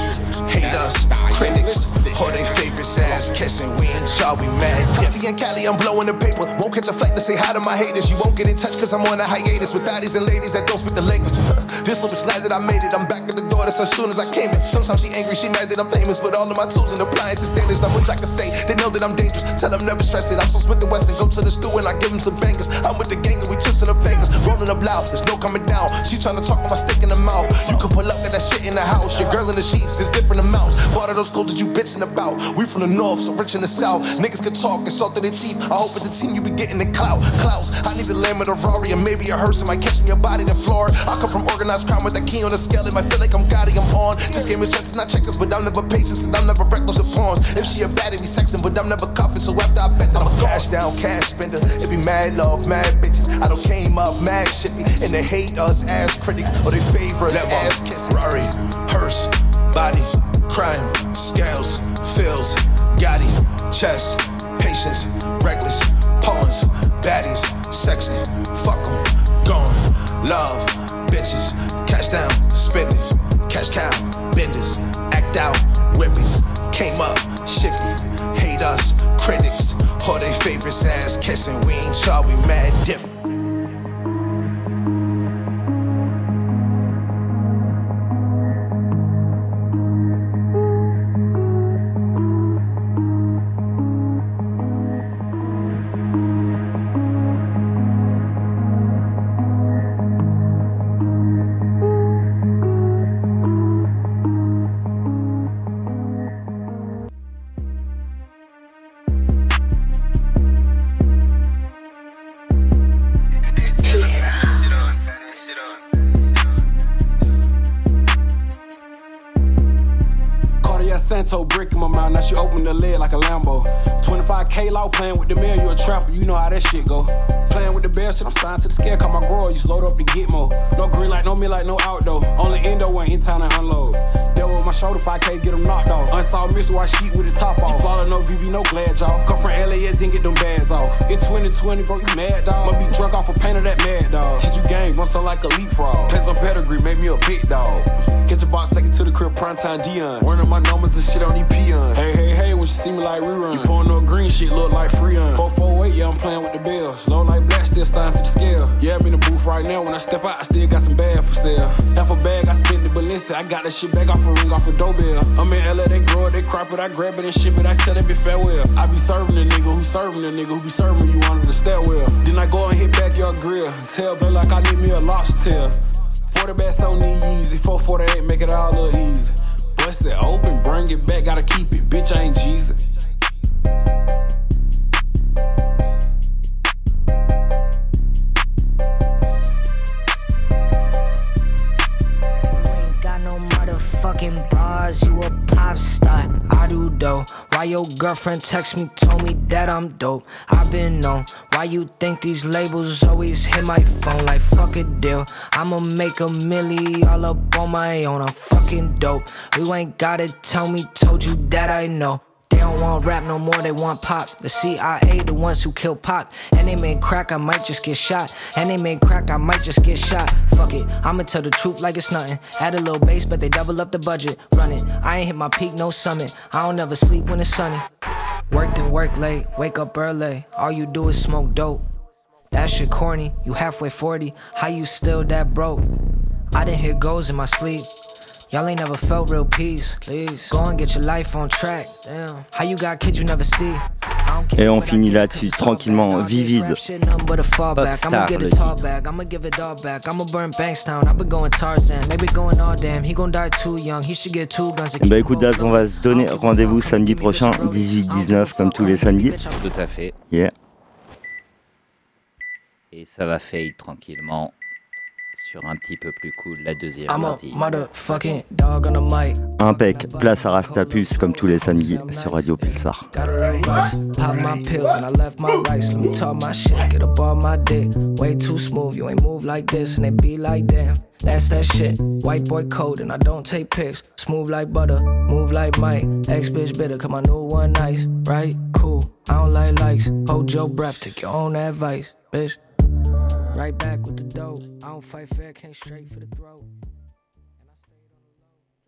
ass kissing, we in charge, we mad. Puffy and Cali, I'm blowing the paper, won't catch a flight to say hi to my haters, you won't get in touch cause I'm on a hiatus with daddies and ladies that don't speak the language. this little glad that I made it, I'm back at the door, that's as soon as I came in. Sometimes she angry, she mad that I'm famous, but all of my tools and appliances stainless, not much I can say, they know that I'm dangerous, tell them never stress it, I'm so Smith and go to the stew and I give them some bangers, I'm with the gang and we twisting the fingers, rolling up loud, there's no coming down, she tryna talk with my stick in the mouth, you can pull up with that shit in the house, your girl in the sheets, there's different amounts, bought of those clothes that you bitching about, we from the north, so rich in the south, niggas can talk and salt to their teeth, I hope with the team you be getting the clout, clouts, I need the lamb of the Rari and maybe a hearse, it might catch me a body in the floor, I come from organized crime with that key on the scale, it might feel like I'm Gotti, I'm on, this game is just not checkers, but I'm never patient, and I'm never reckless with pawns, if she a baddie, we sexing, but I'm never cuffing, so after I bet that I'm a cash down, cash spender, it be mad love, mad bitches, I don't came up mad shitty, and they hate us as critics, or they favor us ass kissing. Rari, hearse, body, crime, scales, fills, Gotti, chest, patience, reckless, pawns, baddies, sexy, fuck 'em, gone, love, bitches, cash down, it, cash cow, benders, act out, whippers, came up, shifty, hate us, critics, all they favorites ass kissing, we ain't sure we mad different. The like a Lambo. 25k law playing with the mail, you a trapper, you know how that shit go. Playing with the best shit, I'm signed to the scale, call my grower, you load up to get more. No green light, no mid light, no outdoor. Only endo when in town and unload. Deal with my shoulder, 5k, get them knocked off. Unsolved mystery, white sheet with the top off. You no VV, no glad, y'all. Come from LAS, didn't get them bags off. It's 2020, bro, you mad, dog. Must be drunk off a paint of that mad, dog. Teach you game, run so like a leapfrog. Pay some pedigree, make me a big dog. Get your box, take it to the crib, prime time Dion. Running my numbers and shit on these peon. Hey, hey, hey, when she see me like rerun. You pouring no green shit, look like Freon. 448, yeah, I'm playing with the bills. Low like black, still signed to the scale. Yeah, I'm in the booth right now. When I step out, I still got some bad for sale. Half a bag, I spent the Balenci. I got that shit back off a ring, off a doorbell. I'm in LA, they grow it, they crop it, I grab it and ship it. I tell that bitch farewell. I be serving the nigga who serving the nigga who be serving you under the stairwell. Then I go and hit back your grill. Tell Bill like I need me a lobster tail. 40 best on the easy, 448, make it all look easy. Bust it open, bring it back, gotta keep it. Bitch, I ain't Jesus. Got no motherfucking bars, you a pop star. I do though. Why your girlfriend text me, told me that I'm dope? i been known. Why you think these labels always hit my phone like fuck a deal? I'ma make a milli all up on my own. I'm fucking dope. You ain't gotta tell me, told you that I know. They don't want rap no more, they want pop. The CIA, the ones who kill Pac. And they made crack, I might just get shot. And they made crack, I might just get shot. Fuck it, I'ma tell the truth like it's nothing. Add a little bass, but they double up the budget. Run it, I ain't hit my peak, no summit. I don't ever sleep when it's sunny. Work then work late, wake up early. All you do is smoke dope. That shit corny, you halfway 40. How you still that broke? I didn't hear goals in my sleep. Y'all ain't never felt real peace. Please go and get your life on track. Damn. How you got kids you never see? Et on finit là-dessus, tranquillement, vivide. Popstar, le it all back. I'ma give it all back. I'ma burn Bankstown. I've been going Tarzan. They be going all damn. He gon' die too young. He should get two guns. Bah écoute Daz, on va se donner rendez-vous samedi prochain, 18-19, comme tous les samedis. Tout à fait. Yeah. Et ça va fade tranquillement sur un petit peu plus cool la deuxième I'm a partie. motherfucking dog on the mic. Impec, place à Rastapus comme tous les samedis sur Radio Pulsar. Got a little rice, pop my pills and I left my rice. Let me talk my shit, get up on my dick. Way too smooth, you ain't move like this, and they be like damn. That's that shit. White boy code and I don't take pics. Smooth like butter, move like Mike. Ex bitch bitter, cause my new one nice. Right? Cool. I don't like likes. Hold your breath, take your own advice, bitch. Right back with the dough. I don't fight fair, can't straight for the throat.